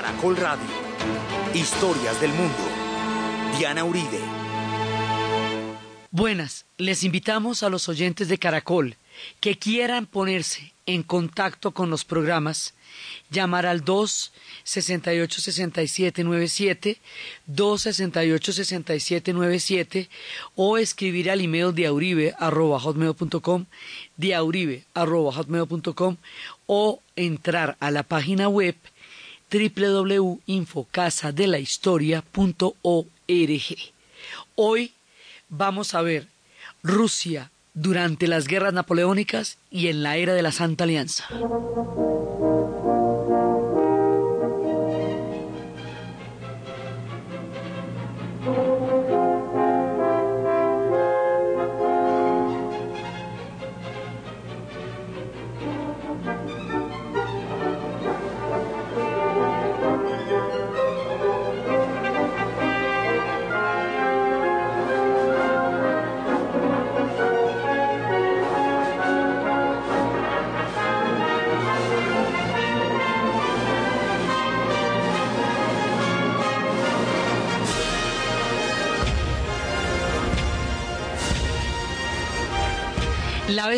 Caracol Radio. Historias del mundo. Diana Uribe. Buenas, les invitamos a los oyentes de Caracol que quieran ponerse en contacto con los programas, llamar al 2 68 67 97, 2 68 67 97 o escribir al email diauribe arroba hotmail.com, diauribe arroba hotmail.com o entrar a la página web www.infocasadelahistoria.org. Hoy vamos a ver Rusia durante las guerras napoleónicas y en la era de la Santa Alianza.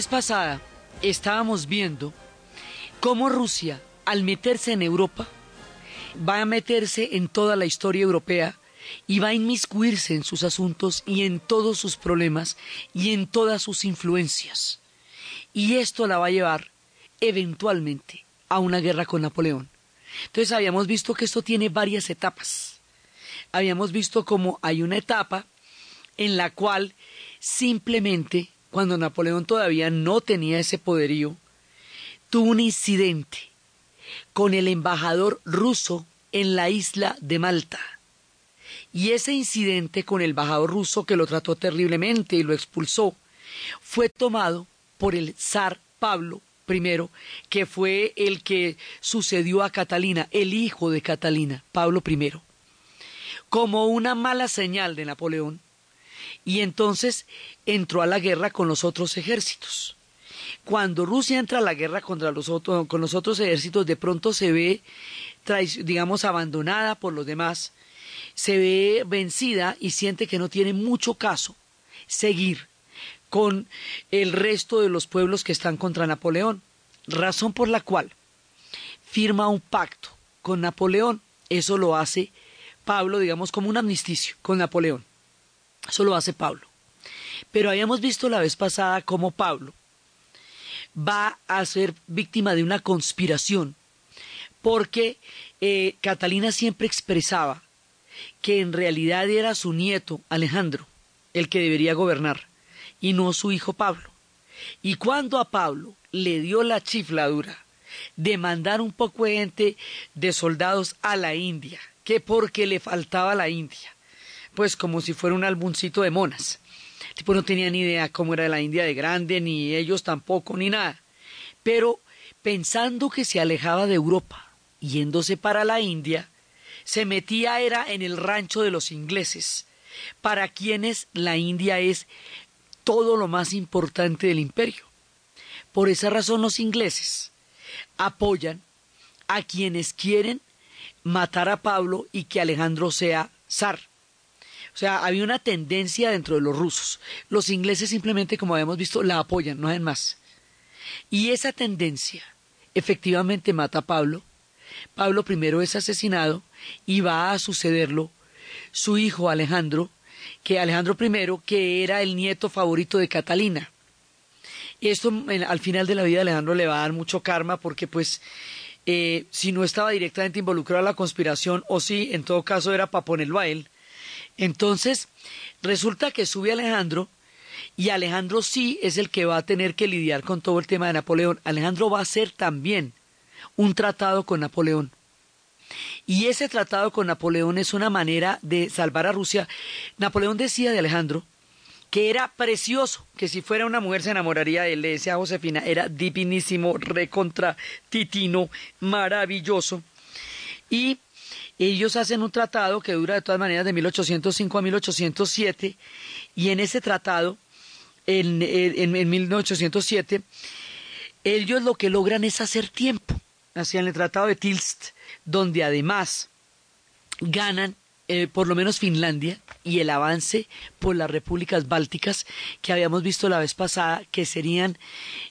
Pasada estábamos viendo cómo Rusia, al meterse en Europa, va a meterse en toda la historia europea y va a inmiscuirse en sus asuntos y en todos sus problemas y en todas sus influencias. Y esto la va a llevar eventualmente a una guerra con Napoleón. Entonces habíamos visto que esto tiene varias etapas. Habíamos visto cómo hay una etapa en la cual simplemente cuando Napoleón todavía no tenía ese poderío, tuvo un incidente con el embajador ruso en la isla de Malta. Y ese incidente con el embajador ruso que lo trató terriblemente y lo expulsó, fue tomado por el zar Pablo I, que fue el que sucedió a Catalina, el hijo de Catalina, Pablo I, como una mala señal de Napoleón y entonces entró a la guerra con los otros ejércitos. Cuando Rusia entra a la guerra contra los con los otros ejércitos, de pronto se ve, digamos, abandonada por los demás, se ve vencida y siente que no tiene mucho caso seguir con el resto de los pueblos que están contra Napoleón, razón por la cual firma un pacto con Napoleón. Eso lo hace Pablo, digamos, como un amnisticio con Napoleón. Eso lo hace Pablo. Pero habíamos visto la vez pasada cómo Pablo va a ser víctima de una conspiración, porque eh, Catalina siempre expresaba que en realidad era su nieto Alejandro el que debería gobernar, y no su hijo Pablo. Y cuando a Pablo le dio la chifladura de mandar un poco de gente de soldados a la India, que porque le faltaba la India, pues como si fuera un álbumcito de monas. Tipo no tenía ni idea cómo era la India de grande, ni ellos tampoco, ni nada. Pero pensando que se alejaba de Europa, yéndose para la India, se metía era en el rancho de los ingleses, para quienes la India es todo lo más importante del imperio. Por esa razón los ingleses apoyan a quienes quieren matar a Pablo y que Alejandro sea zar. O sea, había una tendencia dentro de los rusos. Los ingleses simplemente, como habíamos visto, la apoyan, no hacen más. Y esa tendencia efectivamente mata a Pablo. Pablo primero es asesinado y va a sucederlo su hijo Alejandro, que Alejandro I, que era el nieto favorito de Catalina. Esto al final de la vida Alejandro le va a dar mucho karma porque pues eh, si no estaba directamente involucrado en la conspiración o si en todo caso era para ponerlo a él, entonces, resulta que sube Alejandro y Alejandro sí es el que va a tener que lidiar con todo el tema de Napoleón. Alejandro va a hacer también un tratado con Napoleón. Y ese tratado con Napoleón es una manera de salvar a Rusia. Napoleón decía de Alejandro que era precioso, que si fuera una mujer se enamoraría de él, le decía a Josefina, era divinísimo, recontra, titino, maravilloso. Y ellos hacen un tratado que dura de todas maneras de 1805 a 1807 y en ese tratado, en, en, 1807, ellos lo que logran es hacer tiempo. hacia el Tratado de Tilst, donde además ganan eh, por lo menos Finlandia y el avance por las repúblicas bálticas que habíamos visto la vez pasada, que serían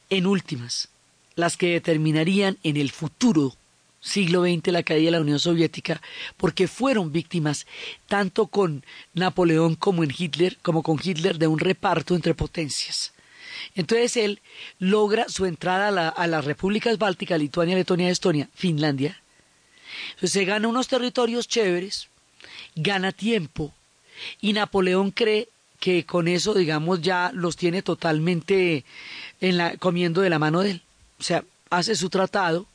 en últimas las que determinarían en el futuro siglo XX la caída de la Unión Soviética, porque fueron víctimas tanto con Napoleón como en Hitler, como con Hitler de un reparto entre potencias. Entonces él logra su entrada a, la, a las repúblicas bálticas, Lituania, Letonia, Estonia, Finlandia. Entonces se gana unos territorios chéveres, gana tiempo y Napoleón cree que con eso, digamos, ya los tiene totalmente en la, comiendo de la mano de él. O sea, hace su tratado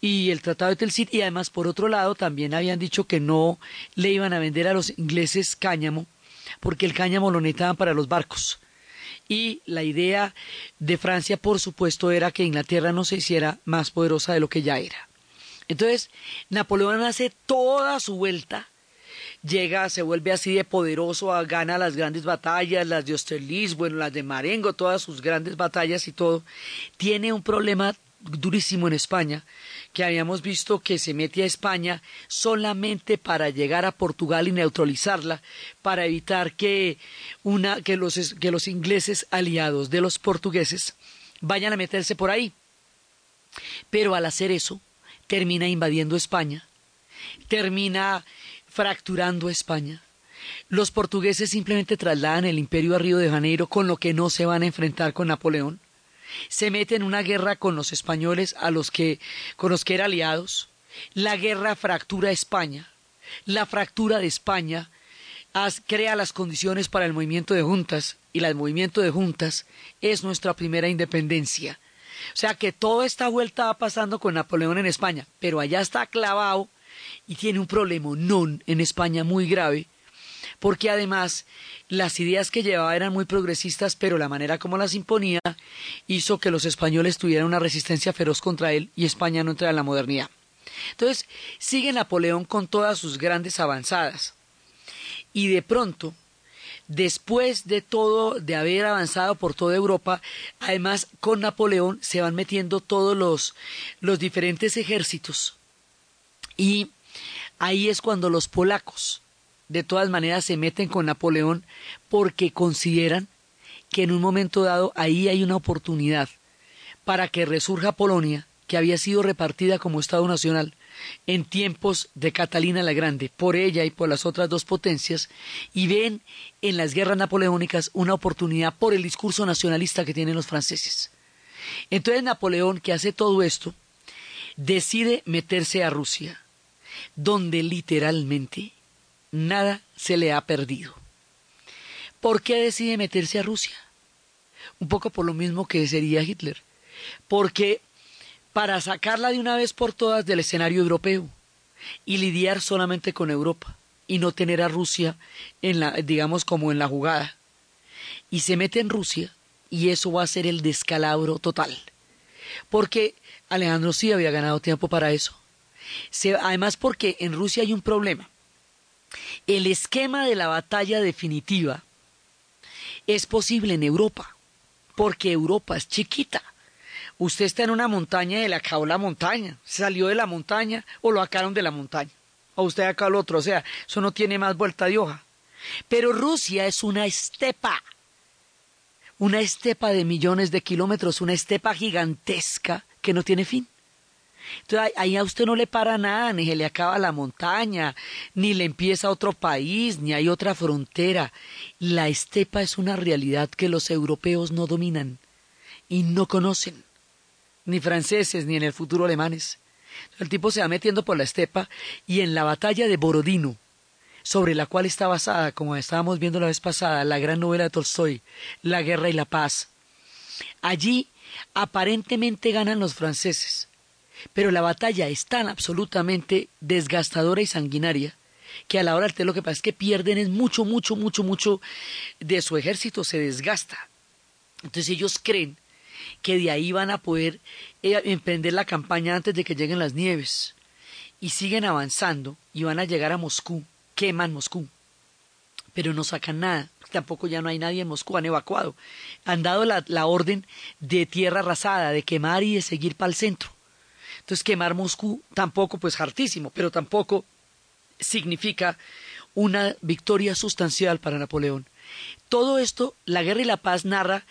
y el tratado de Telcid y además por otro lado también habían dicho que no le iban a vender a los ingleses cáñamo porque el cáñamo lo necesitaban para los barcos. Y la idea de Francia, por supuesto, era que Inglaterra no se hiciera más poderosa de lo que ya era. Entonces, Napoleón hace toda su vuelta llega, se vuelve así de poderoso, gana las grandes batallas, las de Austerlitz, bueno, las de Marengo, todas sus grandes batallas y todo. Tiene un problema durísimo en España, que habíamos visto que se mete a España solamente para llegar a Portugal y neutralizarla, para evitar que, una, que, los, que los ingleses aliados de los portugueses vayan a meterse por ahí. Pero al hacer eso, termina invadiendo España, termina fracturando España. Los portugueses simplemente trasladan el imperio a Río de Janeiro con lo que no se van a enfrentar con Napoleón. Se meten en una guerra con los españoles a los que, con los que eran aliados. La guerra fractura España. La fractura de España crea las condiciones para el movimiento de juntas y el movimiento de juntas es nuestra primera independencia. O sea que toda esta vuelta va pasando con Napoleón en España, pero allá está clavado y tiene un problema non en España muy grave, porque además las ideas que llevaba eran muy progresistas, pero la manera como las imponía hizo que los españoles tuvieran una resistencia feroz contra él y España no entrara en la modernidad. Entonces sigue Napoleón con todas sus grandes avanzadas. Y de pronto, después de todo, de haber avanzado por toda Europa, además con Napoleón se van metiendo todos los, los diferentes ejércitos. Y Ahí es cuando los polacos, de todas maneras, se meten con Napoleón porque consideran que en un momento dado ahí hay una oportunidad para que resurja Polonia, que había sido repartida como Estado Nacional en tiempos de Catalina la Grande, por ella y por las otras dos potencias, y ven en las guerras napoleónicas una oportunidad por el discurso nacionalista que tienen los franceses. Entonces Napoleón, que hace todo esto, decide meterse a Rusia donde literalmente nada se le ha perdido. ¿Por qué decide meterse a Rusia? Un poco por lo mismo que sería Hitler. Porque para sacarla de una vez por todas del escenario europeo y lidiar solamente con Europa y no tener a Rusia en la digamos como en la jugada. Y se mete en Rusia y eso va a ser el descalabro total. Porque Alejandro sí había ganado tiempo para eso además porque en Rusia hay un problema. El esquema de la batalla definitiva es posible en Europa, porque Europa es chiquita. Usted está en una montaña y le acabó la montaña, salió de la montaña o lo sacaron de la montaña, o usted acá al otro, o sea, eso no tiene más vuelta de hoja. Pero Rusia es una estepa, una estepa de millones de kilómetros, una estepa gigantesca que no tiene fin. Entonces ahí a usted no le para nada, ni se le acaba la montaña, ni le empieza otro país, ni hay otra frontera. La estepa es una realidad que los europeos no dominan y no conocen, ni franceses, ni en el futuro alemanes. El tipo se va metiendo por la estepa y en la batalla de Borodino, sobre la cual está basada, como estábamos viendo la vez pasada, la gran novela de Tolstoy, La guerra y la paz. Allí aparentemente ganan los franceses, pero la batalla es tan absolutamente desgastadora y sanguinaria que a la hora de lo que pasa es que pierden es mucho, mucho, mucho, mucho de su ejército se desgasta. Entonces ellos creen que de ahí van a poder eh, emprender la campaña antes de que lleguen las nieves. Y siguen avanzando y van a llegar a Moscú, queman Moscú, pero no sacan nada. Tampoco ya no hay nadie en Moscú, han evacuado. Han dado la, la orden de tierra arrasada, de quemar y de seguir para el centro. Entonces quemar Moscú tampoco, pues hartísimo, pero tampoco significa una victoria sustancial para Napoleón. Todo esto, la guerra y la paz narra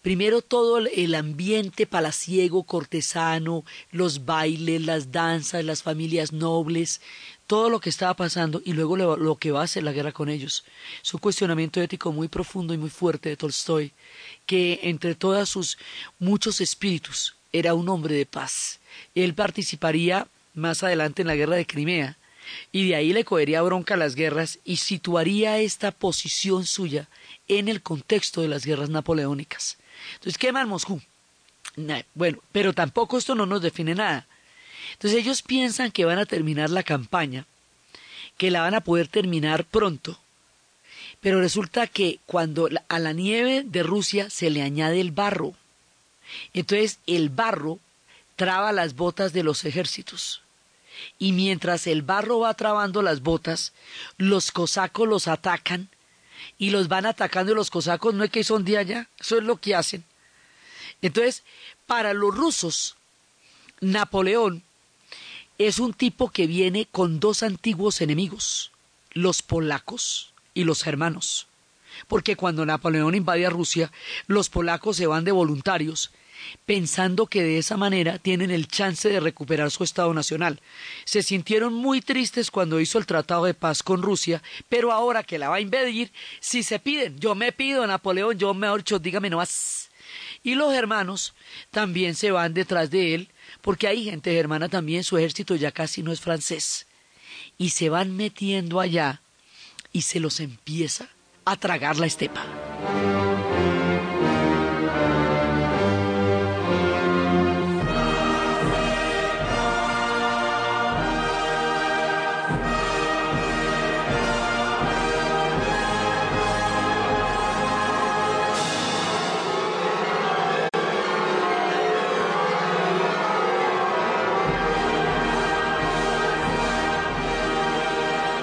primero todo el ambiente palaciego, cortesano, los bailes, las danzas, las familias nobles, todo lo que estaba pasando y luego lo, que va a hacer la guerra con ellos. Es un cuestionamiento ético muy profundo y muy fuerte de Tolstoy, que entre todos sus muchos espíritus era un hombre de paz. Él participaría más adelante en la guerra de Crimea y de ahí le cogería bronca a las guerras y situaría esta posición suya en el contexto de las guerras napoleónicas. Entonces queman Moscú. Bueno, pero tampoco esto no nos define nada. Entonces ellos piensan que van a terminar la campaña, que la van a poder terminar pronto, pero resulta que cuando a la nieve de Rusia se le añade el barro, entonces el barro traba las botas de los ejércitos y mientras el barro va trabando las botas, los cosacos los atacan y los van atacando y los cosacos no es que son de allá, eso es lo que hacen. Entonces, para los rusos, Napoleón es un tipo que viene con dos antiguos enemigos, los polacos y los germanos. Porque cuando Napoleón invade a Rusia, los polacos se van de voluntarios pensando que de esa manera tienen el chance de recuperar su Estado nacional. Se sintieron muy tristes cuando hizo el Tratado de Paz con Rusia, pero ahora que la va a invadir, si se piden, yo me pido, Napoleón, yo mejor dicho, dígame no más. Y los hermanos también se van detrás de él, porque hay gente germana también, su ejército ya casi no es francés. Y se van metiendo allá y se los empieza a tragar la estepa.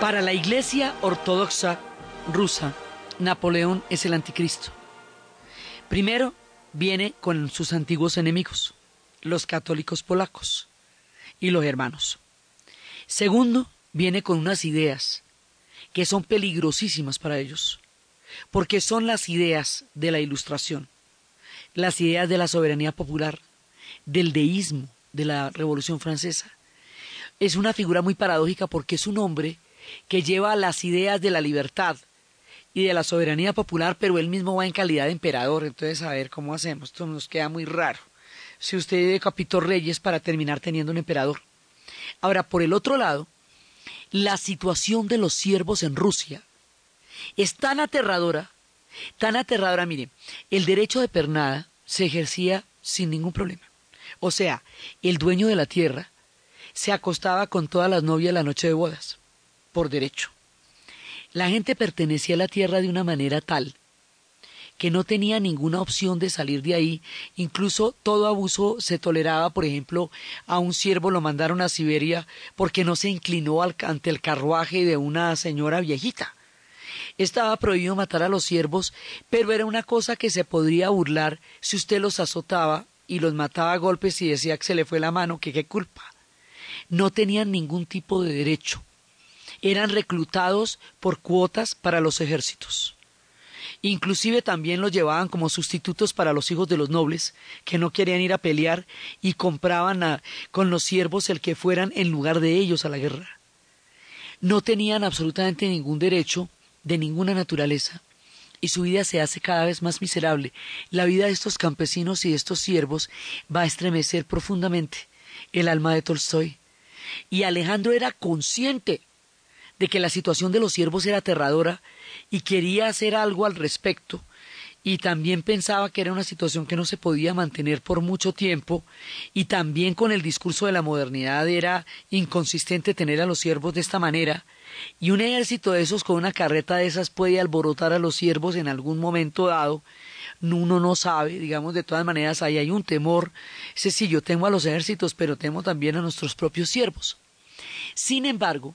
Para la Iglesia Ortodoxa rusa, Napoleón es el anticristo. Primero, viene con sus antiguos enemigos, los católicos polacos y los hermanos. Segundo, viene con unas ideas que son peligrosísimas para ellos, porque son las ideas de la ilustración, las ideas de la soberanía popular, del deísmo de la Revolución Francesa. Es una figura muy paradójica porque es un hombre que lleva las ideas de la libertad y de la soberanía popular, pero él mismo va en calidad de emperador. Entonces, a ver cómo hacemos. Esto nos queda muy raro. Si usted decapitó reyes para terminar teniendo un emperador. Ahora, por el otro lado, la situación de los siervos en Rusia es tan aterradora, tan aterradora, mire, el derecho de pernada se ejercía sin ningún problema. O sea, el dueño de la tierra se acostaba con todas las novias la noche de bodas por derecho. La gente pertenecía a la tierra de una manera tal que no tenía ninguna opción de salir de ahí, incluso todo abuso se toleraba, por ejemplo, a un siervo lo mandaron a Siberia porque no se inclinó ante el carruaje de una señora viejita. Estaba prohibido matar a los siervos, pero era una cosa que se podría burlar si usted los azotaba y los mataba a golpes y decía que se le fue la mano, que qué culpa. No tenían ningún tipo de derecho eran reclutados por cuotas para los ejércitos. Inclusive también los llevaban como sustitutos para los hijos de los nobles, que no querían ir a pelear y compraban con los siervos el que fueran en lugar de ellos a la guerra. No tenían absolutamente ningún derecho de ninguna naturaleza y su vida se hace cada vez más miserable. La vida de estos campesinos y de estos siervos va a estremecer profundamente el alma de Tolstoy. Y Alejandro era consciente de que la situación de los siervos era aterradora y quería hacer algo al respecto, y también pensaba que era una situación que no se podía mantener por mucho tiempo, y también con el discurso de la modernidad era inconsistente tener a los siervos de esta manera, y un ejército de esos con una carreta de esas puede alborotar a los siervos en algún momento dado, uno no sabe, digamos, de todas maneras ahí hay un temor, ese sí, yo temo a los ejércitos, pero temo también a nuestros propios siervos. Sin embargo,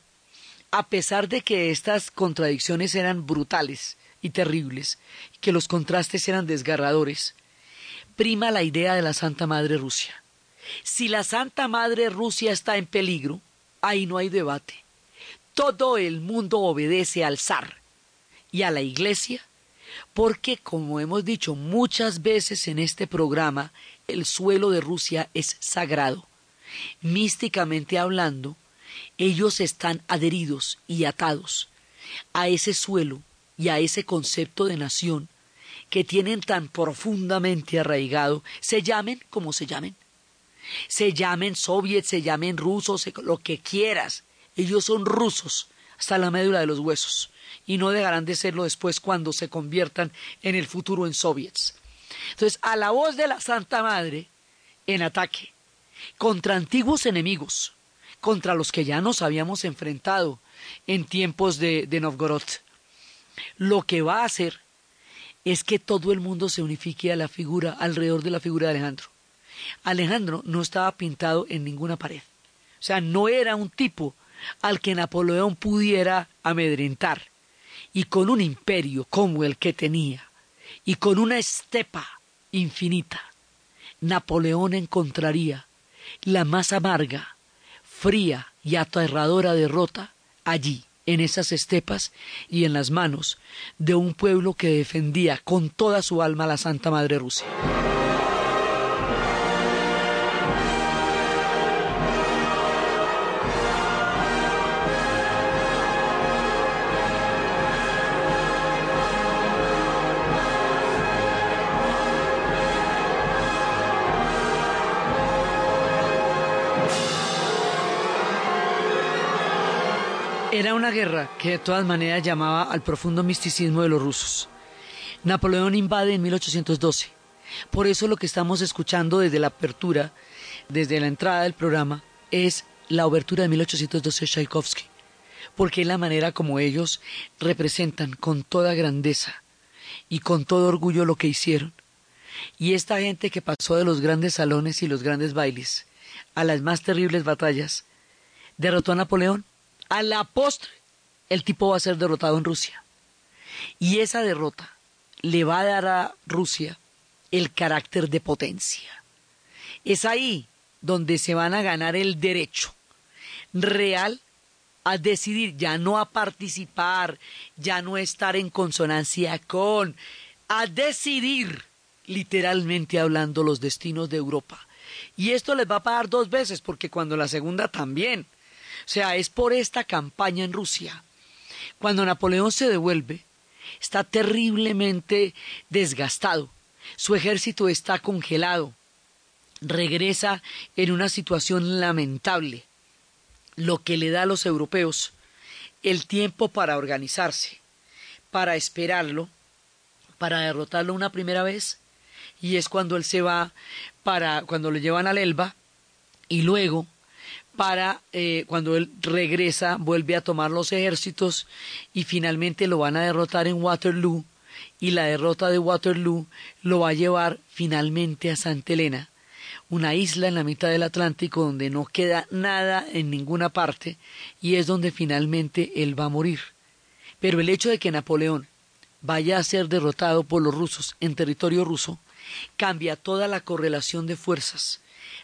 a pesar de que estas contradicciones eran brutales y terribles, que los contrastes eran desgarradores, prima la idea de la Santa Madre Rusia. Si la Santa Madre Rusia está en peligro, ahí no hay debate. Todo el mundo obedece al zar y a la iglesia, porque, como hemos dicho muchas veces en este programa, el suelo de Rusia es sagrado. Místicamente hablando, ellos están adheridos y atados a ese suelo y a ese concepto de nación que tienen tan profundamente arraigado, se llamen como se llamen. Se llamen soviets, se llamen rusos, lo que quieras. Ellos son rusos hasta la médula de los huesos y no dejarán de serlo después cuando se conviertan en el futuro en soviets. Entonces, a la voz de la Santa Madre, en ataque, contra antiguos enemigos, contra los que ya nos habíamos enfrentado en tiempos de, de Novgorod, lo que va a hacer es que todo el mundo se unifique a la figura, alrededor de la figura de Alejandro. Alejandro no estaba pintado en ninguna pared. O sea, no era un tipo al que Napoleón pudiera amedrentar. Y con un imperio como el que tenía, y con una estepa infinita, Napoleón encontraría la más amarga, fría y aterradora derrota allí, en esas estepas y en las manos de un pueblo que defendía con toda su alma a la Santa Madre Rusia. Era una guerra que de todas maneras llamaba al profundo misticismo de los rusos. Napoleón invade en 1812. Por eso lo que estamos escuchando desde la apertura, desde la entrada del programa, es la obertura de 1812 de Tchaikovsky, porque es la manera como ellos representan con toda grandeza y con todo orgullo lo que hicieron. Y esta gente que pasó de los grandes salones y los grandes bailes a las más terribles batallas, derrotó a Napoleón a la postre, el tipo va a ser derrotado en Rusia. Y esa derrota le va a dar a Rusia el carácter de potencia. Es ahí donde se van a ganar el derecho real a decidir, ya no a participar, ya no estar en consonancia con, a decidir, literalmente hablando, los destinos de Europa. Y esto les va a pagar dos veces, porque cuando la segunda también sea, es por esta campaña en Rusia. Cuando Napoleón se devuelve, está terriblemente desgastado. Su ejército está congelado. Regresa en una situación lamentable, lo que le da a los europeos el tiempo para organizarse, para esperarlo, para derrotarlo una primera vez, y es cuando él se va para cuando lo llevan al Elba y luego para eh, cuando él regresa, vuelve a tomar los ejércitos y finalmente lo van a derrotar en Waterloo y la derrota de Waterloo lo va a llevar finalmente a Santa Elena, una isla en la mitad del Atlántico donde no queda nada en ninguna parte y es donde finalmente él va a morir. Pero el hecho de que Napoleón vaya a ser derrotado por los rusos en territorio ruso cambia toda la correlación de fuerzas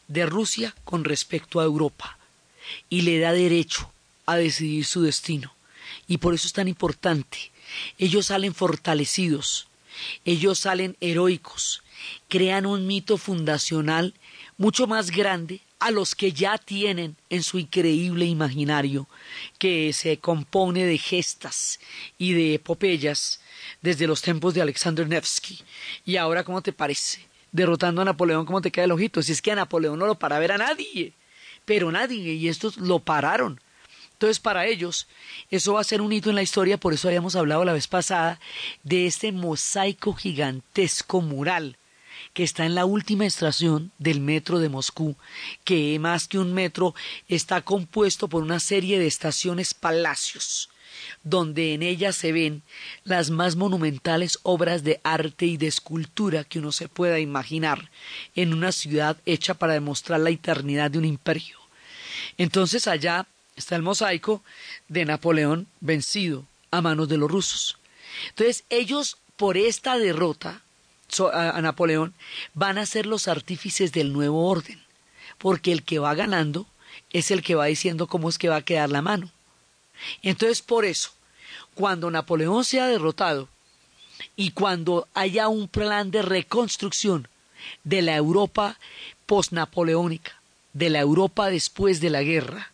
de Rusia con respecto a Europa y le da derecho a decidir su destino. Y por eso es tan importante. Ellos salen fortalecidos, ellos salen heroicos, crean un mito fundacional mucho más grande a los que ya tienen en su increíble imaginario, que se compone de gestas y de epopeyas desde los tiempos de Alexander Nevsky. Y ahora, ¿cómo te parece? Derrotando a Napoleón, ¿cómo te queda el ojito? Si es que a Napoleón no lo para ver a nadie pero nadie, y estos lo pararon. Entonces, para ellos, eso va a ser un hito en la historia, por eso habíamos hablado la vez pasada de este mosaico gigantesco mural que está en la última estación del metro de Moscú, que más que un metro está compuesto por una serie de estaciones palacios, donde en ellas se ven las más monumentales obras de arte y de escultura que uno se pueda imaginar en una ciudad hecha para demostrar la eternidad de un imperio. Entonces allá está el mosaico de Napoleón vencido a manos de los rusos. Entonces ellos por esta derrota a Napoleón van a ser los artífices del nuevo orden, porque el que va ganando es el que va diciendo cómo es que va a quedar la mano. Entonces, por eso, cuando Napoleón sea derrotado y cuando haya un plan de reconstrucción de la Europa postnapoleónica, de la Europa después de la guerra,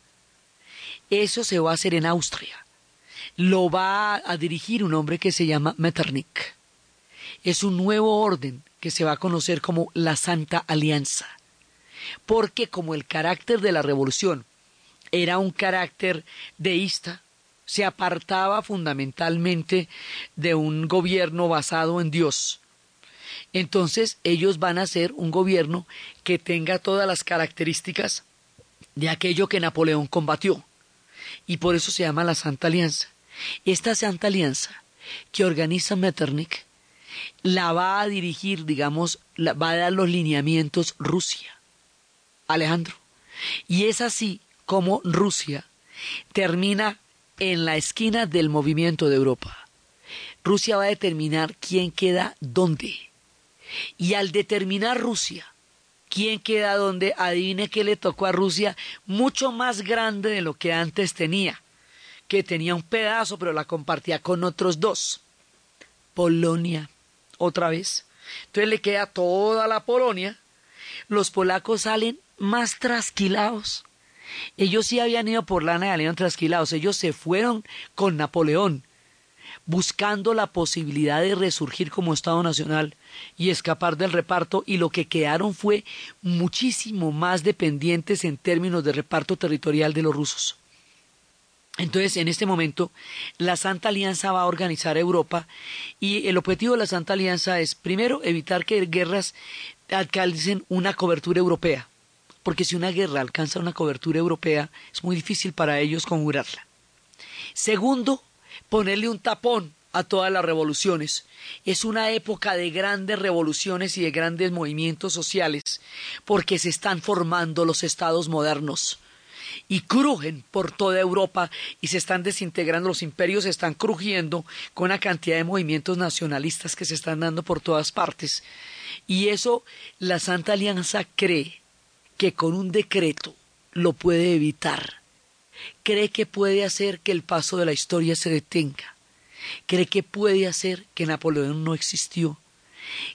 eso se va a hacer en Austria. Lo va a dirigir un hombre que se llama Metternich. Es un nuevo orden que se va a conocer como la Santa Alianza. Porque como el carácter de la revolución era un carácter deísta, se apartaba fundamentalmente de un gobierno basado en Dios. Entonces ellos van a ser un gobierno que tenga todas las características de aquello que Napoleón combatió. Y por eso se llama la Santa Alianza. Esta Santa Alianza que organiza Metternich la va a dirigir, digamos, va a dar los lineamientos Rusia. Alejandro. Y es así como Rusia termina en la esquina del movimiento de Europa. Rusia va a determinar quién queda dónde. Y al determinar Rusia, quién queda dónde, adivine qué le tocó a Rusia, mucho más grande de lo que antes tenía, que tenía un pedazo, pero la compartía con otros dos. Polonia, otra vez. Entonces le queda toda la Polonia. Los polacos salen más trasquilados ellos sí habían ido por lana y salieron trasquilados. Ellos se fueron con Napoleón, buscando la posibilidad de resurgir como Estado Nacional y escapar del reparto, y lo que quedaron fue muchísimo más dependientes en términos de reparto territorial de los rusos. Entonces, en este momento, la Santa Alianza va a organizar Europa y el objetivo de la Santa Alianza es, primero, evitar que guerras alcancen una cobertura europea porque si una guerra alcanza una cobertura europea, es muy difícil para ellos conjurarla. Segundo, ponerle un tapón a todas las revoluciones. Es una época de grandes revoluciones y de grandes movimientos sociales, porque se están formando los estados modernos y crujen por toda Europa y se están desintegrando, los imperios se están crujiendo con una cantidad de movimientos nacionalistas que se están dando por todas partes. Y eso la Santa Alianza cree que con un decreto lo puede evitar. Cree que puede hacer que el paso de la historia se detenga. Cree que puede hacer que Napoleón no existió.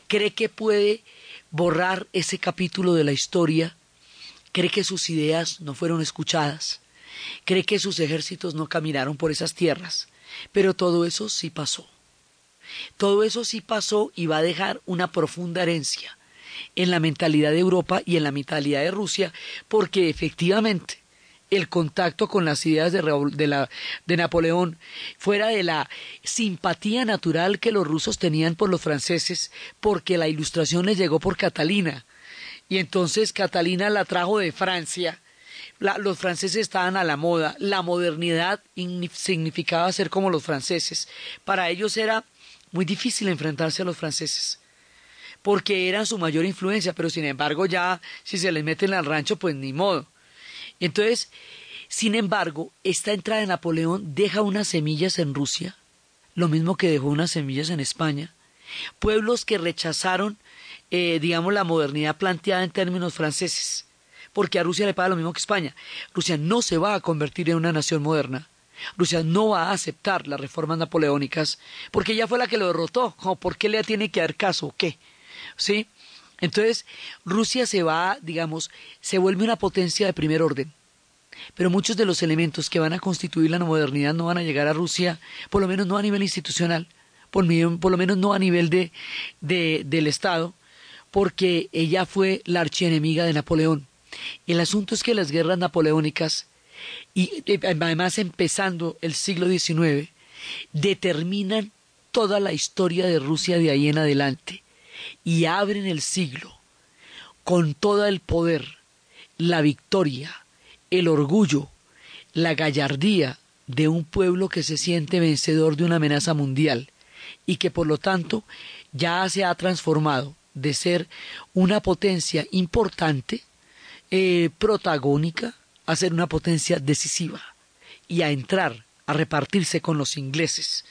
Cree que puede borrar ese capítulo de la historia. Cree que sus ideas no fueron escuchadas. Cree que sus ejércitos no caminaron por esas tierras. Pero todo eso sí pasó. Todo eso sí pasó y va a dejar una profunda herencia en la mentalidad de Europa y en la mentalidad de Rusia, porque efectivamente el contacto con las ideas de, de, de, Napoleón, fuera de la simpatía natural que los rusos tenían por los franceses, porque la ilustración les llegó por Catalina. Y entonces Catalina la trajo de Francia. los franceses estaban a la moda. La modernidad significaba ser como los franceses. Para ellos era muy difícil enfrentarse a los franceses porque eran su mayor influencia, pero sin embargo ya si se les meten al rancho, pues ni modo. Entonces, sin embargo, esta entrada de Napoleón deja unas semillas en Rusia, lo mismo que dejó unas semillas en España, pueblos que rechazaron, eh, digamos, la modernidad planteada en términos franceses, porque a Rusia le paga lo mismo que España. Rusia no se va a convertir en una nación moderna. Rusia no va a aceptar las reformas napoleónicas porque ella fue la que lo derrotó. ¿Por qué le tiene que dar caso qué? ¿sí? Entonces, Rusia se va, digamos, se vuelve una potencia de primer orden. Pero muchos de los elementos que van a constituir la modernidad no van a llegar a Rusia, por lo menos no a nivel institucional, por, lo menos no a nivel de, de, del Estado, porque ella fue la archienemiga de Napoleón. El asunto es que las guerras napoleónicas, y eh, además empezando el siglo XIX, determinan toda la historia de Rusia de ahí en adelante y abren el siglo. Con todo el poder, la victoria, el orgullo, la gallardía de un pueblo que se siente vencedor de una amenaza mundial y que por lo tanto ya se ha transformado de ser una potencia importante, eh, protagónica, a ser una potencia decisiva y a entrar a repartirse con los ingleses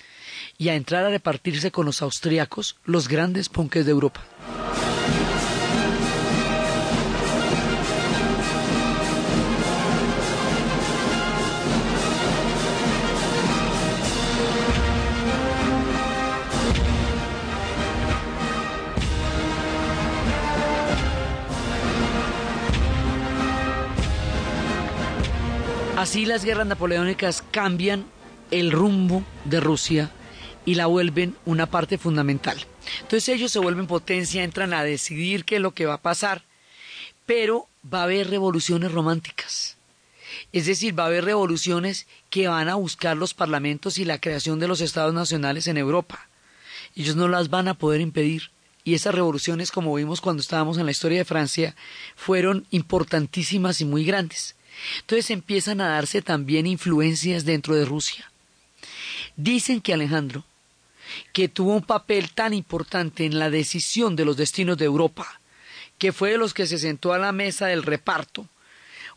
y a entrar a repartirse con los austríacos los grandes ponques de Europa. Así las guerras napoleónicas cambian el rumbo de Rusia y la vuelven una parte fundamental. Entonces ellos se vuelven potencia, entran a decidir qué es lo que va a pasar, pero va a haber revoluciones románticas. Es decir, va a haber revoluciones que van a buscar los parlamentos y la creación de los estados nacionales en Europa. Ellos no las van a poder impedir. Y esas revoluciones, como vimos cuando estábamos en la historia de Francia, fueron importantísimas y muy grandes. Entonces empiezan a darse también influencias dentro de Rusia. Dicen que Alejandro, que tuvo un papel tan importante en la decisión de los destinos de Europa, que fue de los que se sentó a la mesa del reparto,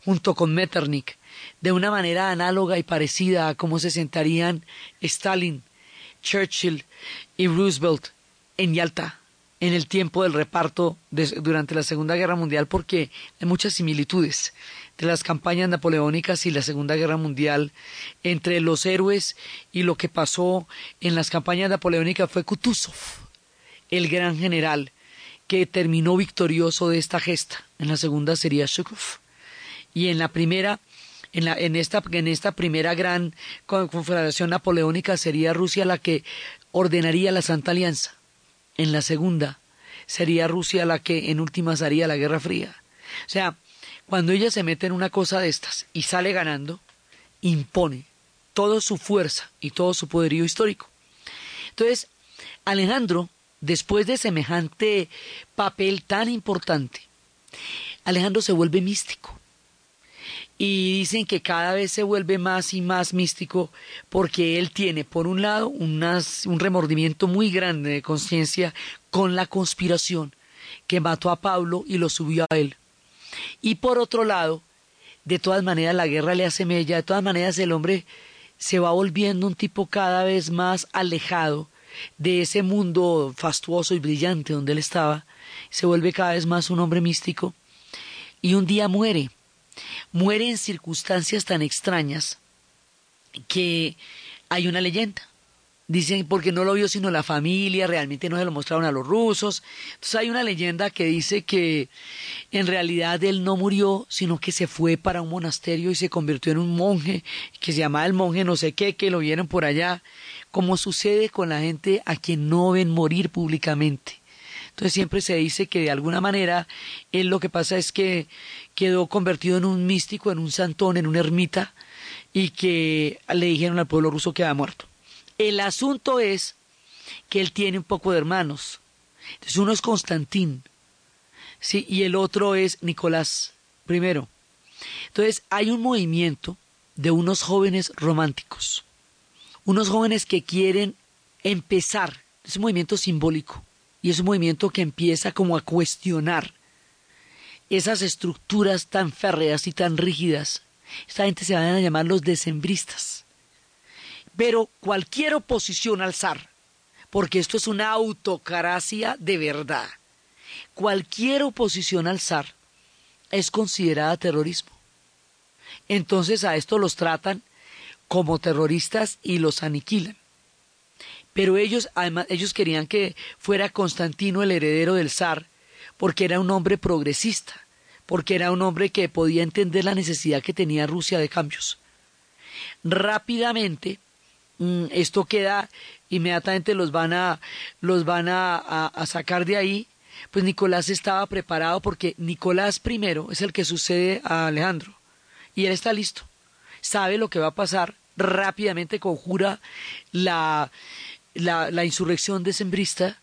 junto con Metternich, de una manera análoga y parecida a cómo se sentarían Stalin, Churchill y Roosevelt en Yalta en el tiempo del reparto durante la Segunda Guerra Mundial porque hay muchas similitudes de las campañas napoleónicas y la Segunda Guerra Mundial entre los héroes y lo que pasó en las campañas napoleónicas fue Kutuzov, el gran general que terminó victorioso de esta gesta. En la segunda sería Shukov. Y en la primera, en, la, en, esta, en esta primera gran confederación napoleónica sería Rusia la que ordenaría la Santa Alianza. En la segunda sería Rusia la que en últimas haría la Guerra Fría. O sea, cuando ella se mete en una cosa de estas y sale ganando, impone toda su fuerza y todo su poderío histórico. Entonces, Alejandro, después de semejante papel tan importante, Alejandro se vuelve místico y dicen que cada vez se vuelve más y más místico porque él tiene, por un lado, un remordimiento muy grande de conciencia con la conspiración que mató a Pablo y lo subió a él. Y por otro lado, de todas maneras la guerra le hace mella, de todas maneras el hombre se va volviendo un tipo cada vez más alejado de ese mundo fastuoso y brillante donde él estaba, se vuelve cada vez más un hombre místico. Y un día muere. Muere en circunstancias tan extrañas que hay una leyenda. Dicen porque no lo vio sino la familia, realmente no se lo mostraron a los rusos. Entonces hay una leyenda que dice que en realidad él no murió, sino que se fue para un monasterio y se convirtió en un monje, que se llamaba el monje no sé qué, que lo vieron por allá, como sucede con la gente a quien no ven morir públicamente. Entonces siempre se dice que de alguna manera él lo que pasa es que quedó convertido en un místico, en un santón, en una ermita, y que le dijeron al pueblo ruso que había muerto. El asunto es que él tiene un poco de hermanos. Entonces uno es Constantín, ¿sí? y el otro es Nicolás I. Entonces hay un movimiento de unos jóvenes románticos, unos jóvenes que quieren empezar, es un movimiento simbólico, y es un movimiento que empieza como a cuestionar esas estructuras tan férreas y tan rígidas. Esta gente se van a llamar los decembristas. Pero cualquier oposición al zar, porque esto es una autocracia de verdad, cualquier oposición al zar es considerada terrorismo. Entonces a esto los tratan como terroristas y los aniquilan. Pero ellos, además, ellos querían que fuera Constantino el heredero del zar, porque era un hombre progresista, porque era un hombre que podía entender la necesidad que tenía Rusia de cambios. Rápidamente, esto queda, inmediatamente los van a, los van a, a sacar de ahí, pues Nicolás estaba preparado porque Nicolás I es el que sucede a Alejandro, y él está listo, sabe lo que va a pasar, rápidamente conjura la, la, la insurrección decembrista,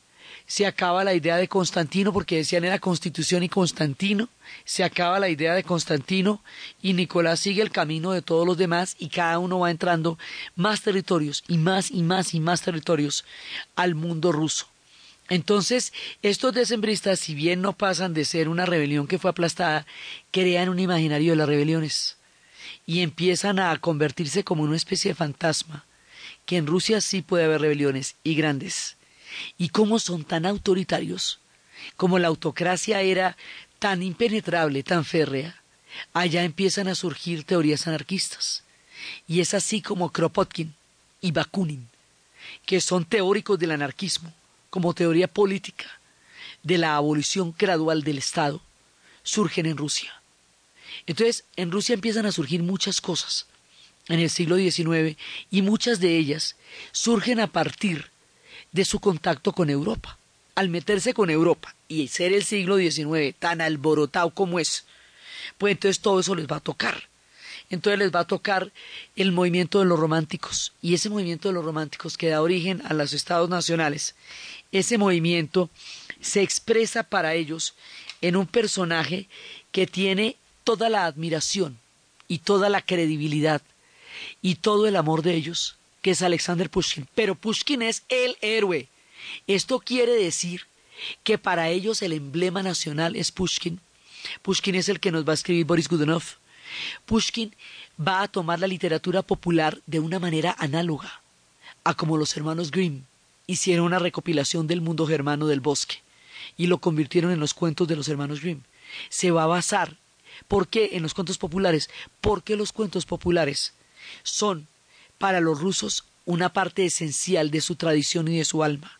se acaba la idea de Constantino, porque decían era Constitución y Constantino, se acaba la idea de Constantino y Nicolás sigue el camino de todos los demás y cada uno va entrando más territorios y más y más y más territorios al mundo ruso. Entonces, estos decembristas, si bien no pasan de ser una rebelión que fue aplastada, crean un imaginario de las rebeliones y empiezan a convertirse como una especie de fantasma que en Rusia sí puede haber rebeliones y grandes. ¿Y cómo son tan autoritarios? Como la autocracia era tan impenetrable, tan férrea, allá empiezan a surgir teorías anarquistas. Y es así como Kropotkin y Bakunin, que son teóricos del anarquismo, como teoría política, de la abolición gradual del Estado, surgen en Rusia. Entonces, en Rusia empiezan a surgir muchas cosas en el siglo XIX y muchas de ellas surgen a partir de su contacto con Europa. Al meterse con Europa y ser el siglo XIX tan alborotado como es, pues entonces todo eso les va a tocar. Entonces les va a tocar el movimiento de los románticos y ese movimiento de los románticos que da origen a los estados nacionales. Ese movimiento se expresa para ellos en un personaje que tiene toda la admiración y toda la credibilidad y todo el amor de ellos, que es Alexander Pushkin. Pero Pushkin es el héroe. Esto quiere decir que para ellos el emblema nacional es Pushkin. Pushkin es el que nos va a escribir Boris Godunov. Pushkin va a tomar la literatura popular de una manera análoga a como los hermanos Grimm hicieron una recopilación del mundo germano del bosque y lo convirtieron en los cuentos de los hermanos Grimm. Se va a basar, ¿por qué en los cuentos populares? Porque los cuentos populares son para los rusos una parte esencial de su tradición y de su alma.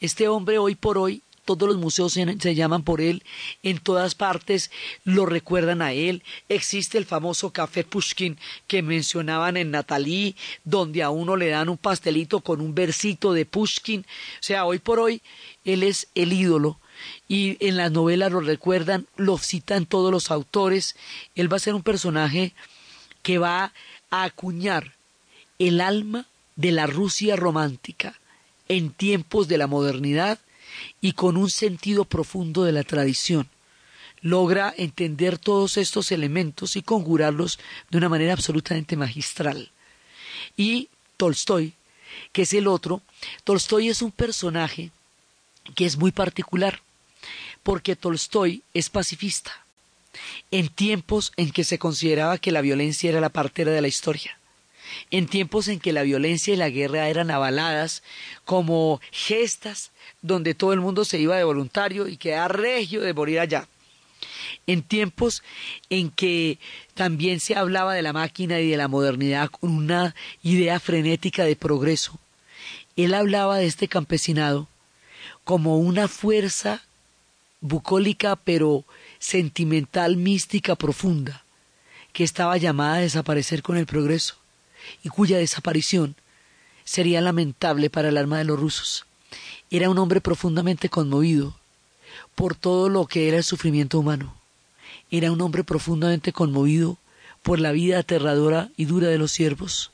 Este hombre hoy por hoy todos los museos se, llaman por él, en todas partes lo recuerdan a él. Existe el famoso café Pushkin que mencionaban en Natalí, donde a uno le dan un pastelito con un versito de Pushkin. O sea, hoy por hoy él es el ídolo y en las novelas lo recuerdan, lo citan todos los autores. Él va a ser un personaje que va a acuñar el alma de la Rusia romántica en tiempos de la modernidad y con un sentido profundo de la tradición. Logra entender todos estos elementos y conjurarlos de una manera absolutamente magistral. Y Tolstoy, que es el otro, Tolstoy es un personaje que es muy particular, porque Tolstoy es pacifista, en tiempos en que se consideraba que la violencia era la partera de la historia en tiempos en que la violencia y la guerra eran avaladas como gestas donde todo el mundo se iba de voluntario y quedaba regio de morir allá. En tiempos en que también se hablaba de la máquina y de la modernidad con una idea frenética de progreso, él hablaba de este campesinado como una fuerza bucólica pero sentimental, mística, profunda, que estaba llamada a desaparecer con el progreso y cuya desaparición sería lamentable para el alma de los rusos. Era un hombre profundamente conmovido por todo lo que era el sufrimiento humano. Era un hombre profundamente conmovido por la vida aterradora y dura de los siervos.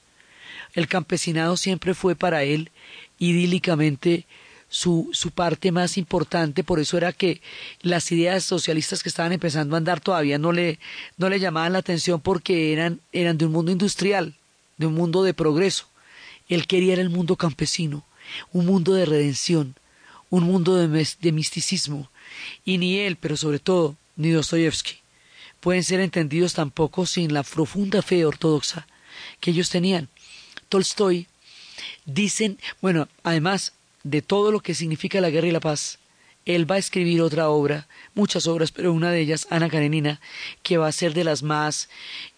El campesinado siempre fue para él idílicamente su, su parte más importante, por eso era que las ideas socialistas que estaban empezando a andar todavía no le, no le llamaban la atención porque eran, eran de un mundo industrial de un mundo de progreso. Él quería el mundo campesino, un mundo de redención, un mundo de, de misticismo. Y ni él, pero sobre todo, ni Dostoyevsky, pueden ser entendidos tampoco sin la profunda fe ortodoxa que ellos tenían. Tolstoy dicen, bueno, además de todo lo que significa la guerra y la paz, él va a escribir otra obra, muchas obras, pero una de ellas, Ana Karenina, que va a ser de las más,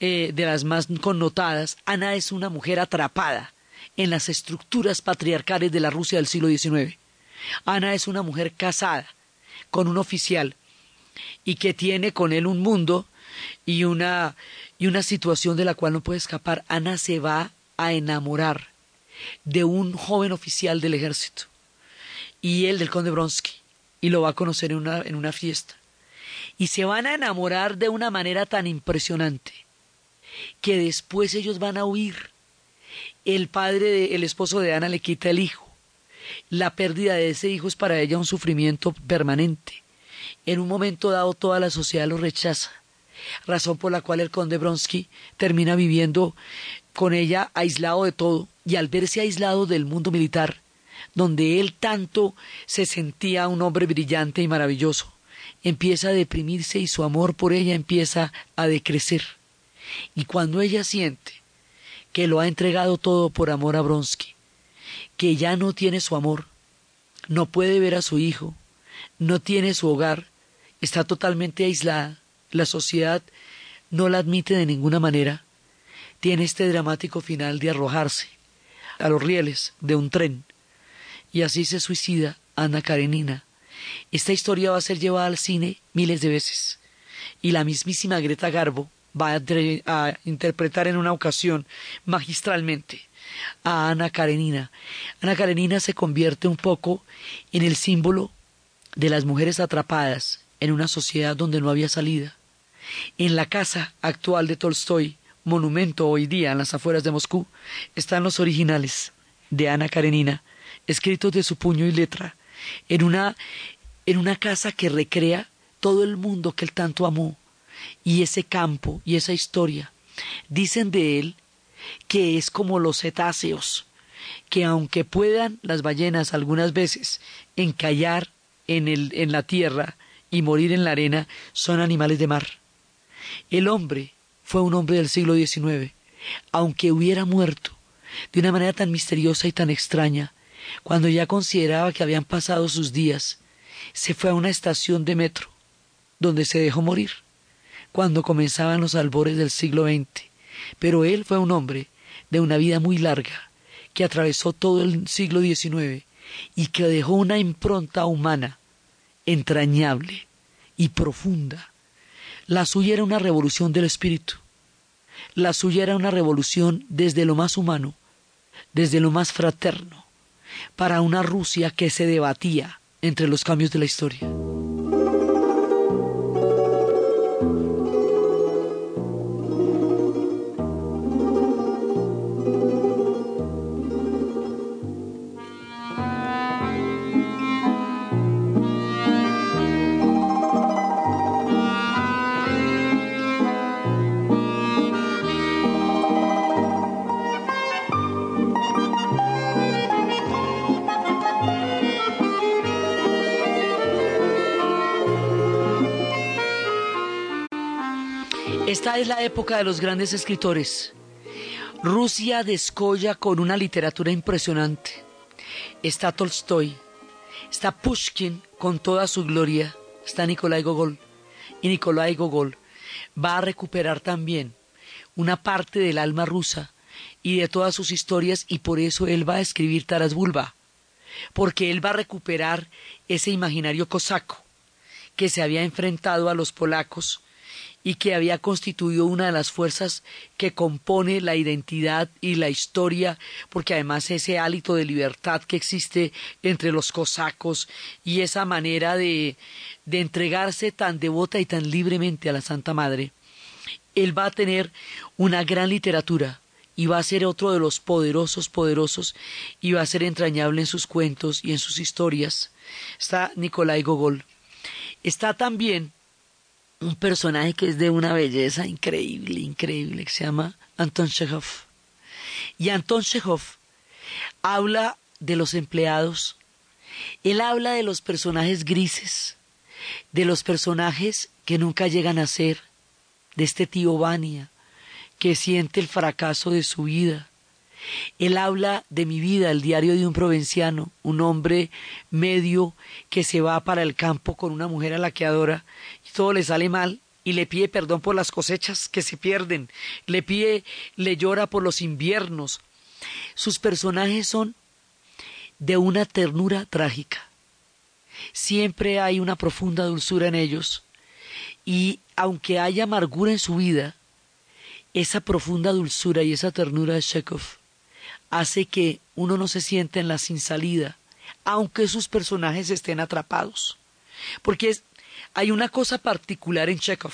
eh, de las más connotadas. Ana es una mujer atrapada en las estructuras patriarcales de la Rusia del siglo XIX. Ana es una mujer casada con un oficial y que tiene con él un mundo y una, y una situación de la cual no puede escapar. Ana se va a enamorar de un joven oficial del ejército y él del conde Bronsky y lo va a conocer en una, en una fiesta. Y se van a enamorar de una manera tan impresionante que después ellos van a huir. El padre, el esposo de Ana le quita el hijo. La pérdida de ese hijo es para ella un sufrimiento permanente. En un momento dado toda la sociedad lo rechaza, razón por la cual el conde Bronsky termina viviendo con ella aislado de todo y al verse aislado del mundo militar, donde él tanto se sentía un hombre brillante y maravilloso, empieza a deprimirse y su amor por ella empieza a decrecer. Y cuando ella siente que lo ha entregado todo por amor a Bronsky, que ya no tiene su amor, no puede ver a su hijo, no tiene su hogar, está totalmente aislada, la sociedad no la admite de ninguna manera, tiene este dramático final de arrojarse a los rieles de un tren y así se suicida Ana Karenina. Esta historia va a ser llevada al cine miles de veces y la mismísima Greta Garbo va a, interpretar en una ocasión magistralmente a Ana Karenina. Ana Karenina se convierte un poco en el símbolo de las mujeres atrapadas en una sociedad donde no había salida. En la casa actual de Tolstoy, monumento hoy día en las afueras de Moscú, están los originales de Ana Karenina, escritos de su puño y letra, en una, en una casa que recrea todo el mundo que él tanto amó, y ese campo y esa historia. Dicen de él que es como los cetáceos, que aunque puedan las ballenas algunas veces encallar en, el, en la tierra y morir en la arena, son animales de mar. El hombre fue un hombre del siglo XIX, aunque hubiera muerto de una manera tan misteriosa y tan extraña, cuando ya consideraba que habían pasado sus días, se fue a una estación de metro, donde se dejó morir, cuando comenzaban los albores del siglo XX. Pero él fue un hombre de una vida muy larga, que atravesó todo el siglo XIX y que dejó una impronta humana entrañable y profunda. La suya era una revolución del espíritu. La suya era una revolución desde lo más humano, desde lo más fraterno, para una Rusia que se debatía entre los cambios de la historia. Época de los grandes escritores. Rusia descolla con una literatura impresionante. Está Tolstoy, está Pushkin con toda su gloria, está Nikolai Gogol. Y Nikolai Gogol va a recuperar también una parte del alma rusa y de todas sus historias y por eso él va a escribir Taras Bulba, porque él va a recuperar ese imaginario cosaco que se había enfrentado a los polacos y que había constituido una de las fuerzas que compone la identidad y la historia, porque además ese hálito de libertad que existe entre los cosacos y esa manera de, de entregarse tan devota y tan libremente a la Santa Madre, él va a tener una gran literatura y va a ser otro de los poderosos, poderosos, y va a ser entrañable en sus cuentos y en sus historias. Está Nikolai Gogol. Está también un personaje que es de una belleza increíble, increíble, que se llama Anton Chekhov. Y Anton Chekhov habla de los empleados, él habla de los personajes grises, de los personajes que nunca llegan a ser, de este tío Vania, que siente el fracaso de su vida. Él habla de mi vida, el diario de un provinciano, un hombre medio que se va para el campo con una mujer a la que adora todo le sale mal y le pide perdón por las cosechas que se pierden, le pide, le llora por los inviernos. Sus personajes son de una ternura trágica. Siempre hay una profunda dulzura en ellos y aunque haya amargura en su vida, esa profunda dulzura y esa ternura de Chekhov hace que uno no se sienta en la sin salida, aunque sus personajes estén atrapados. Porque es, hay una cosa particular en Chekhov.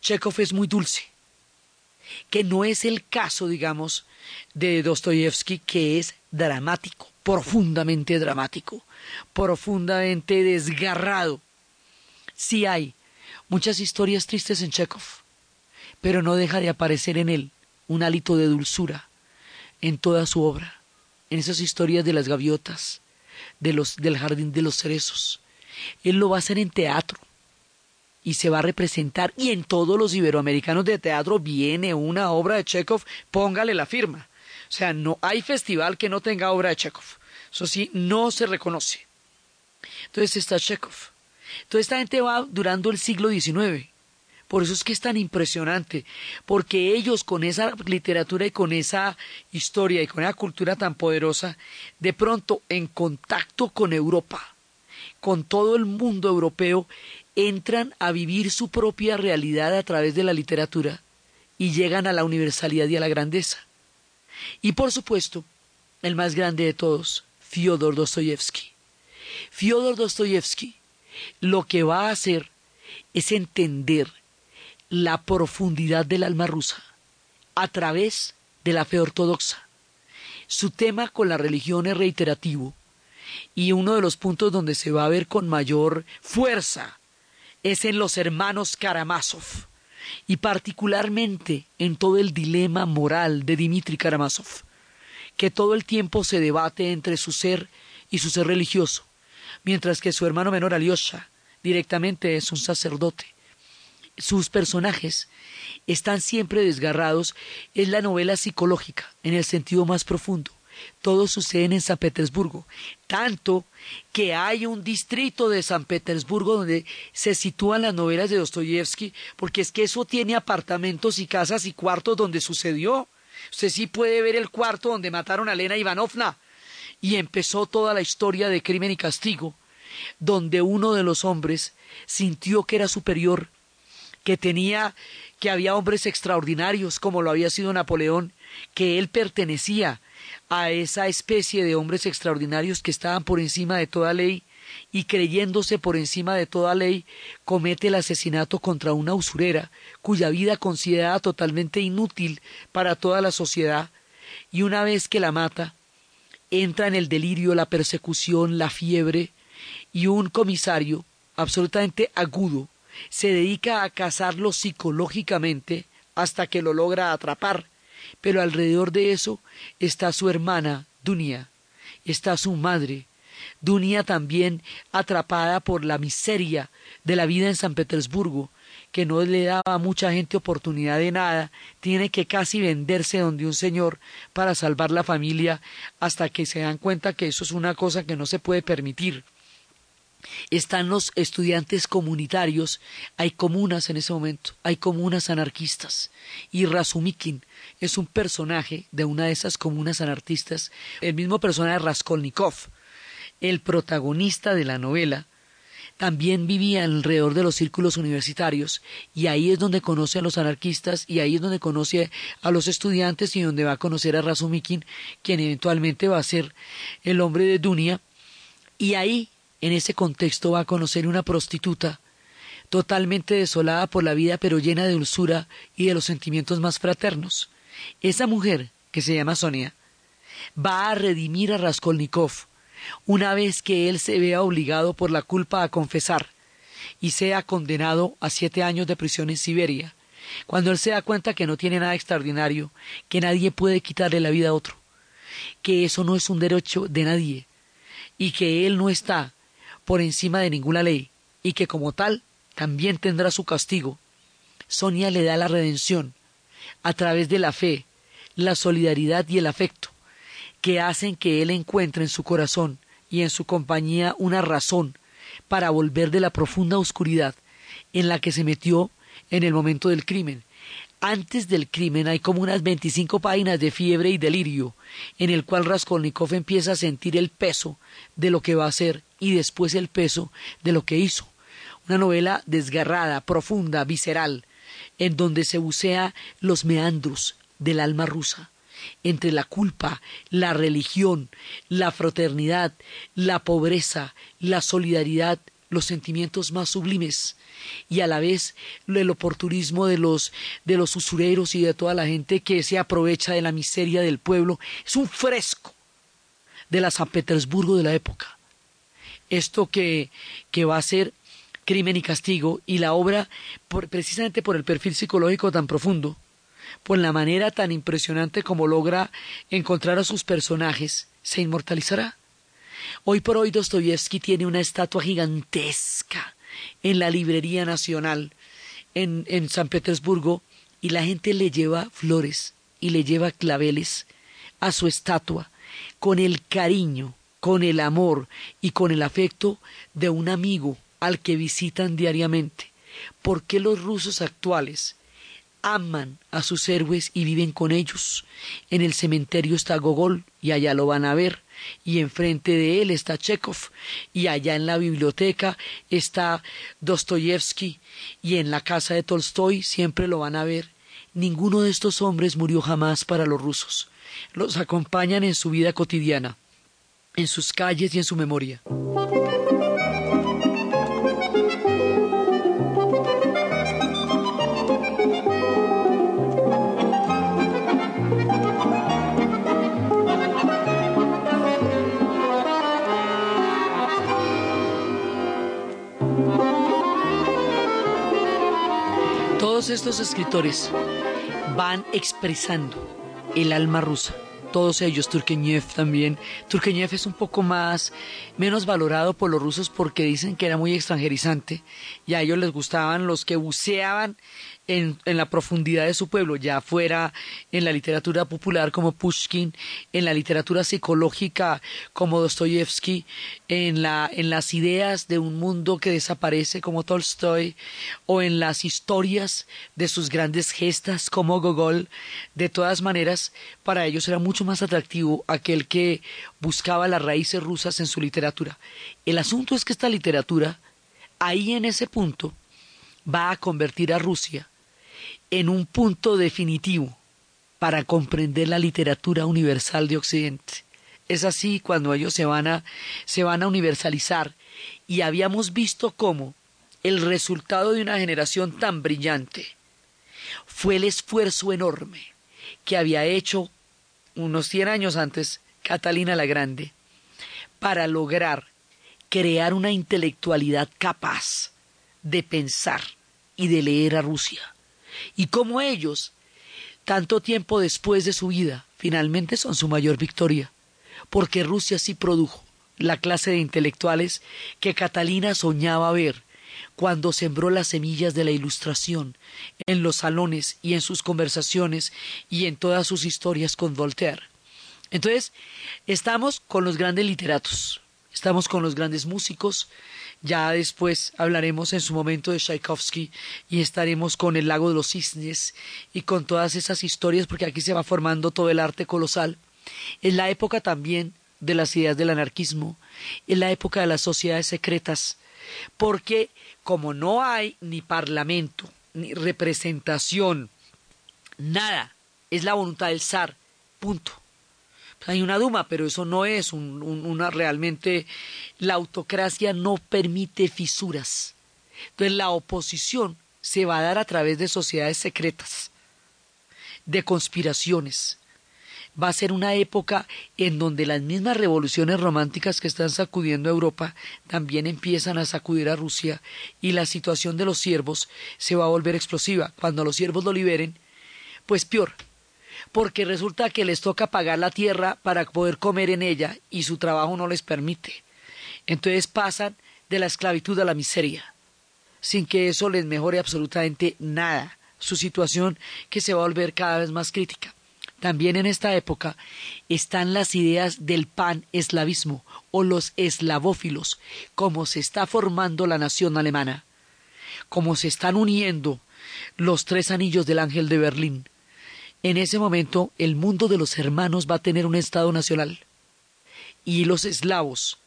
Chekhov es muy dulce, que no es el caso, digamos, de Dostoyevsky, que es dramático, profundamente dramático, profundamente desgarrado. Sí hay muchas historias tristes en Chekhov, pero no deja de aparecer en él un hálito de dulzura en toda su obra, en esas historias de las gaviotas, de los, del jardín de los cerezos. Él lo va a hacer en teatro, y se va a representar y en todos los iberoamericanos de teatro viene una obra de Chekhov, póngale la firma. O sea, no hay festival que no tenga obra de Chekhov. Eso sí, no se reconoce. Entonces está Chekhov. Toda esta gente va durando el siglo XIX. Por eso es que es tan impresionante, porque ellos con esa literatura y con esa historia y con esa cultura tan poderosa, de pronto en contacto con Europa, con todo el mundo europeo, entran a vivir su propia realidad a través de la literatura y llegan a la universalidad y a la grandeza. Y por supuesto, el más grande de todos, Fyodor Dostoyevsky. Fyodor Dostoyevsky lo que va a hacer es entender la profundidad del alma rusa a través de la fe ortodoxa. Su tema con la religión es reiterativo y uno de los puntos donde se va a ver con mayor fuerza es en los hermanos Karamazov y particularmente en todo el dilema moral de Dmitri Karamazov, que todo el tiempo se debate entre su ser y su ser religioso, mientras que su hermano menor Alyosha directamente es un sacerdote. Sus personajes están siempre desgarrados, es la novela psicológica en el sentido más profundo. Todo sucede en San Petersburgo, tanto que hay un distrito de San Petersburgo donde se sitúan las novelas de Dostoyevsky, porque es que eso tiene apartamentos y casas y cuartos donde sucedió. Usted sí puede ver el cuarto donde mataron a Elena Ivanovna. Y empezó toda la historia de crimen y castigo, donde uno de los hombres sintió que era superior, que tenía que había hombres extraordinarios como lo había sido Napoleón, que él pertenecía a esa especie de hombres extraordinarios que estaban por encima de toda ley y creyéndose por encima de toda ley, comete el asesinato contra una usurera, cuya vida considerada totalmente inútil para toda la sociedad, y una vez que la mata, entra en el delirio, la persecución, la fiebre, y un comisario absolutamente agudo se dedica a cazarlo psicológicamente hasta que lo logra atrapar pero alrededor de eso está su hermana, Dunia, está su madre, Dunia también atrapada por la miseria de la vida en San Petersburgo, que no le daba a mucha gente oportunidad de nada, tiene que casi venderse donde un señor para salvar la familia hasta que se dan cuenta que eso es una cosa que no se puede permitir están los estudiantes comunitarios, hay comunas en ese momento, hay comunas anarquistas, y Razumikin es un personaje de una de esas comunas anarquistas, el mismo personaje Raskolnikov, el protagonista de la novela, también vivía alrededor de los círculos universitarios y ahí es donde conoce a los anarquistas y ahí es donde conoce a los estudiantes y donde va a conocer a Razumikin, quien eventualmente va a ser el hombre de Dunia, y ahí en ese contexto va a conocer una prostituta totalmente desolada por la vida pero llena de dulzura y de los sentimientos más fraternos. Esa mujer, que se llama Sonia, va a redimir a Raskolnikov una vez que él se vea obligado por la culpa a confesar y sea condenado a siete años de prisión en Siberia, cuando él se da cuenta que no tiene nada extraordinario, que nadie puede quitarle la vida a otro, que eso no es un derecho de nadie, y que él no está por encima de ninguna ley y que como tal también tendrá su castigo. Sonia le da la redención a través de la fe, la solidaridad y el afecto, que hacen que él encuentre en su corazón y en su compañía una razón para volver de la profunda oscuridad en la que se metió en el momento del crimen. Antes del crimen hay como unas veinticinco páginas de fiebre y delirio, en el cual Raskolnikov empieza a sentir el peso de lo que va a hacer y después el peso de lo que hizo. Una novela desgarrada, profunda, visceral, en donde se bucea los meandros del alma rusa, entre la culpa, la religión, la fraternidad, la pobreza, la solidaridad, los sentimientos más sublimes. Y a la vez el oportunismo de los de los usureros y de toda la gente que se aprovecha de la miseria del pueblo. Es un fresco de la San Petersburgo de la época esto que, que va a ser crimen y castigo y la obra precisamente por el perfil psicológico tan profundo, por la manera tan impresionante como logra encontrar a sus personajes, se inmortalizará. Hoy por hoy Dostoyevsky tiene una estatua gigantesca en la Librería Nacional en, en San Petersburgo y la gente le lleva flores y le lleva claveles a su estatua con el cariño con el amor y con el afecto de un amigo al que visitan diariamente. ¿Por qué los rusos actuales aman a sus héroes y viven con ellos? En el cementerio está Gogol y allá lo van a ver y enfrente de él está Chekhov y allá en la biblioteca está Dostoyevsky y en la casa de Tolstoy siempre lo van a ver ninguno de estos hombres murió jamás para los rusos. Los acompañan en su vida cotidiana, en sus calles y en su memoria. Todos estos escritores van expresando el alma rusa. Todos ellos, Turgenev también. Turgenev es un poco más, menos valorado por los rusos porque dicen que era muy extranjerizante y a ellos les gustaban los que buceaban en, la profundidad de su pueblo, ya fuera en la literatura popular como Pushkin, en la literatura psicológica como Dostoyevsky, en, la, en las ideas de un mundo que desaparece como Tolstoy, o en las historias de sus grandes gestas como Gogol. De todas maneras, para ellos era mucho más atractivo aquel que buscaba las raíces rusas en su literatura. El asunto es que esta literatura, ahí en ese punto, va a convertir a Rusia en un punto definitivo para comprender la literatura universal de Occidente. Es así cuando ellos se van a, se van a universalizar y habíamos visto cómo el resultado de una generación tan brillante fue el esfuerzo enorme que había hecho unos 100 años antes Catalina la Grande para lograr crear una intelectualidad capaz de pensar y de leer a Rusia y cómo ellos, tanto tiempo después de su vida, finalmente son su mayor victoria, porque Rusia sí produjo la clase de intelectuales que Catalina soñaba ver cuando sembró las semillas de la ilustración en los salones y en sus conversaciones y en todas sus historias con Voltaire. Entonces, estamos con los grandes literatos, estamos con los grandes músicos, ya después hablaremos en su momento de Tchaikovsky y estaremos con el lago de los cisnes y con todas esas historias porque aquí se va formando todo el arte colosal. Es la época también de las ideas del anarquismo, es la época de las sociedades secretas, porque como no hay ni parlamento, ni representación, nada, es la voluntad del zar, punto hay una Duma, pero eso no es una realmente la autocracia no permite fisuras. Entonces la oposición se va a dar a través de sociedades secretas, de conspiraciones. Va a ser una época en donde las mismas revoluciones románticas que están sacudiendo a Europa también empiezan a sacudir a Rusia y la situación de los siervos se va a volver explosiva. Cuando los siervos lo liberen, pues peor, porque resulta que les toca pagar la tierra para poder comer en ella y su trabajo no les permite. Entonces pasan de la esclavitud a la miseria, sin que eso les mejore absolutamente nada su situación que se va a volver cada vez más crítica. También en esta época están las ideas del pan-eslavismo o los eslavófilos, cómo se está formando la nación alemana, cómo se están uniendo los tres anillos del ángel de Berlín, en ese momento el mundo de los hermanos va a tener un Estado nacional. Y los eslavos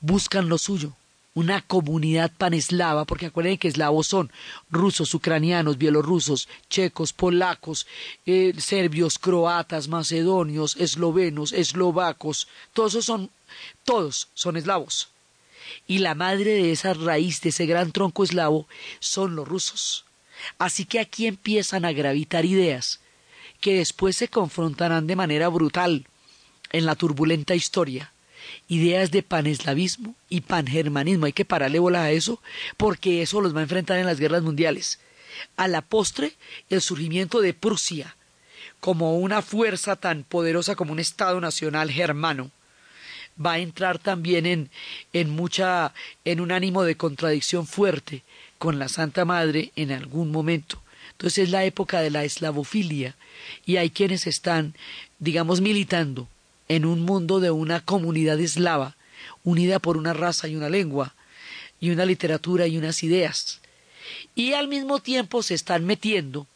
buscan lo suyo, una comunidad paneslava, porque acuérdense que eslavos son rusos, ucranianos, bielorrusos, checos, polacos, eh, serbios, croatas, macedonios, eslovenos, eslovacos, todos son, todos son eslavos. Y la madre de esa raíz, de ese gran tronco eslavo, son los rusos. Así que aquí empiezan a gravitar ideas que después se confrontarán de manera brutal en la turbulenta historia. Ideas de paneslavismo y pangermanismo. Hay que pararle bola a eso porque eso los va a enfrentar en las guerras mundiales. A la postre, el surgimiento de Prusia como una fuerza tan poderosa como un Estado nacional germano va a entrar también en, en mucha en un ánimo de contradicción fuerte con la Santa Madre en algún momento. Entonces es la época de la eslavofilia y hay quienes están, digamos, militando en un mundo de una comunidad eslava, unida por una raza y una lengua, y una literatura y unas ideas. Y al mismo tiempo se están metiendo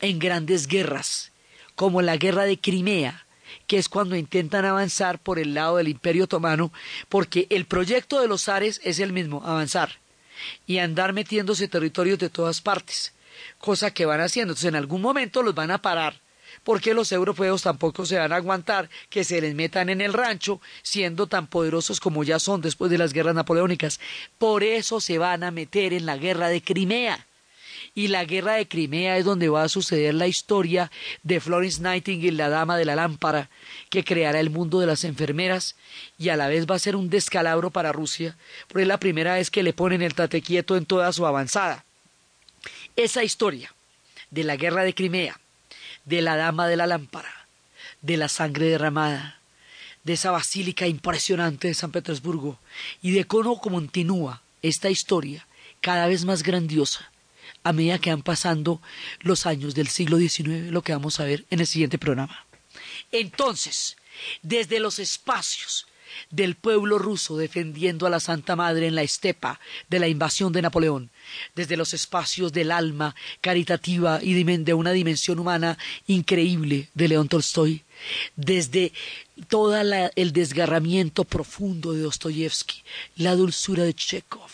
en grandes guerras, como la guerra de Crimea, que es cuando intentan avanzar por el lado del Imperio Otomano, porque el proyecto de los zares es el mismo, avanzar y andar metiéndose territorios de todas partes cosa que van haciendo. Entonces en algún momento los van a parar porque los europeos tampoco se van a aguantar que se les metan en el rancho siendo tan poderosos como ya son después de las guerras napoleónicas. Por eso se van a meter en la guerra de Crimea. Y la guerra de Crimea es donde va a suceder la historia de Florence Nightingale, la dama de la lámpara, que creará el mundo de las enfermeras y a la vez va a ser un descalabro para Rusia, porque es la primera vez que le ponen el tate quieto en toda su avanzada. Esa historia de la guerra de Crimea, de la dama de la lámpara, de la sangre derramada, de esa basílica impresionante de San Petersburgo y de cómo continúa esta historia cada vez más grandiosa a medida que van pasando los años del siglo XIX, lo que vamos a ver en el siguiente programa. Entonces, desde los espacios del pueblo ruso defendiendo a la Santa Madre en la estepa de la invasión de Napoleón, desde los espacios del alma caritativa y de una dimensión humana increíble de León Tolstoy, desde todo el desgarramiento profundo de Dostoyevsky, la dulzura de Chekhov,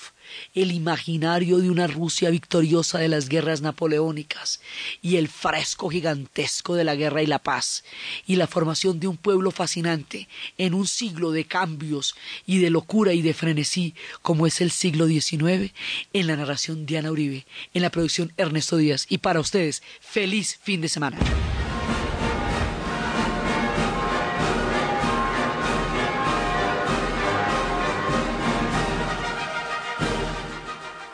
el imaginario de una Rusia victoriosa de las guerras napoleónicas y el fresco gigantesco de la guerra y la paz y la formación de un pueblo fascinante en un siglo de cambios y de locura y de frenesí como es el siglo XIX en la narración Diana Uribe, en la producción Ernesto Díaz y para ustedes feliz fin de semana.